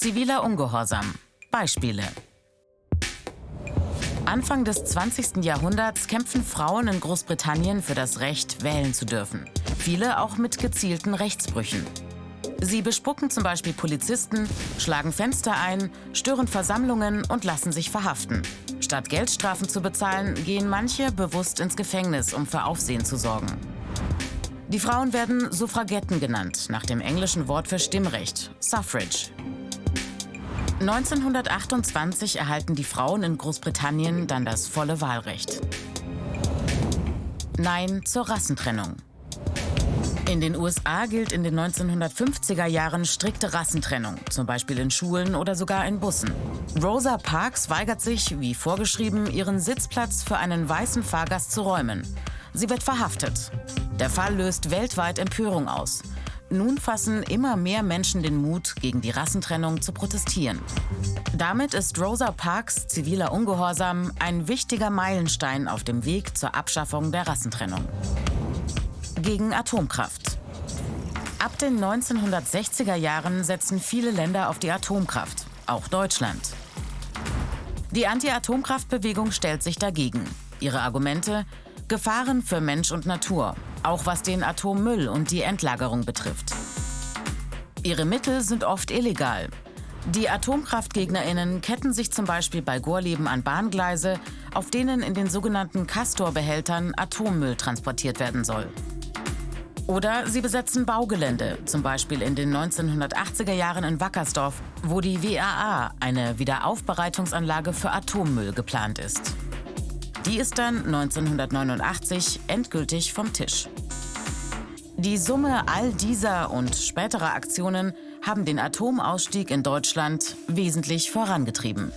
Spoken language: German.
Ziviler Ungehorsam. Beispiele. Anfang des 20. Jahrhunderts kämpfen Frauen in Großbritannien für das Recht, wählen zu dürfen. Viele auch mit gezielten Rechtsbrüchen. Sie bespucken zum Beispiel Polizisten, schlagen Fenster ein, stören Versammlungen und lassen sich verhaften. Statt Geldstrafen zu bezahlen, gehen manche bewusst ins Gefängnis, um für Aufsehen zu sorgen. Die Frauen werden Suffragetten genannt, nach dem englischen Wort für Stimmrecht, Suffrage. 1928 erhalten die Frauen in Großbritannien dann das volle Wahlrecht. Nein zur Rassentrennung. In den USA gilt in den 1950er Jahren strikte Rassentrennung, zum Beispiel in Schulen oder sogar in Bussen. Rosa Parks weigert sich, wie vorgeschrieben, ihren Sitzplatz für einen weißen Fahrgast zu räumen. Sie wird verhaftet. Der Fall löst weltweit Empörung aus. Nun fassen immer mehr Menschen den Mut, gegen die Rassentrennung zu protestieren. Damit ist Rosa Parks ziviler Ungehorsam ein wichtiger Meilenstein auf dem Weg zur Abschaffung der Rassentrennung gegen Atomkraft. Ab den 1960er Jahren setzen viele Länder auf die Atomkraft, auch Deutschland. Die Anti-Atomkraftbewegung stellt sich dagegen. Ihre Argumente? Gefahren für Mensch und Natur, auch was den Atommüll und die Endlagerung betrifft. Ihre Mittel sind oft illegal. Die AtomkraftgegnerInnen ketten sich zum Beispiel bei Gorleben an Bahngleise, auf denen in den sogenannten Castor-Behältern Atommüll transportiert werden soll. Oder sie besetzen Baugelände, zum Beispiel in den 1980er Jahren in Wackersdorf, wo die WAA, eine Wiederaufbereitungsanlage für Atommüll, geplant ist. Die ist dann 1989 endgültig vom Tisch. Die Summe all dieser und späterer Aktionen haben den Atomausstieg in Deutschland wesentlich vorangetrieben.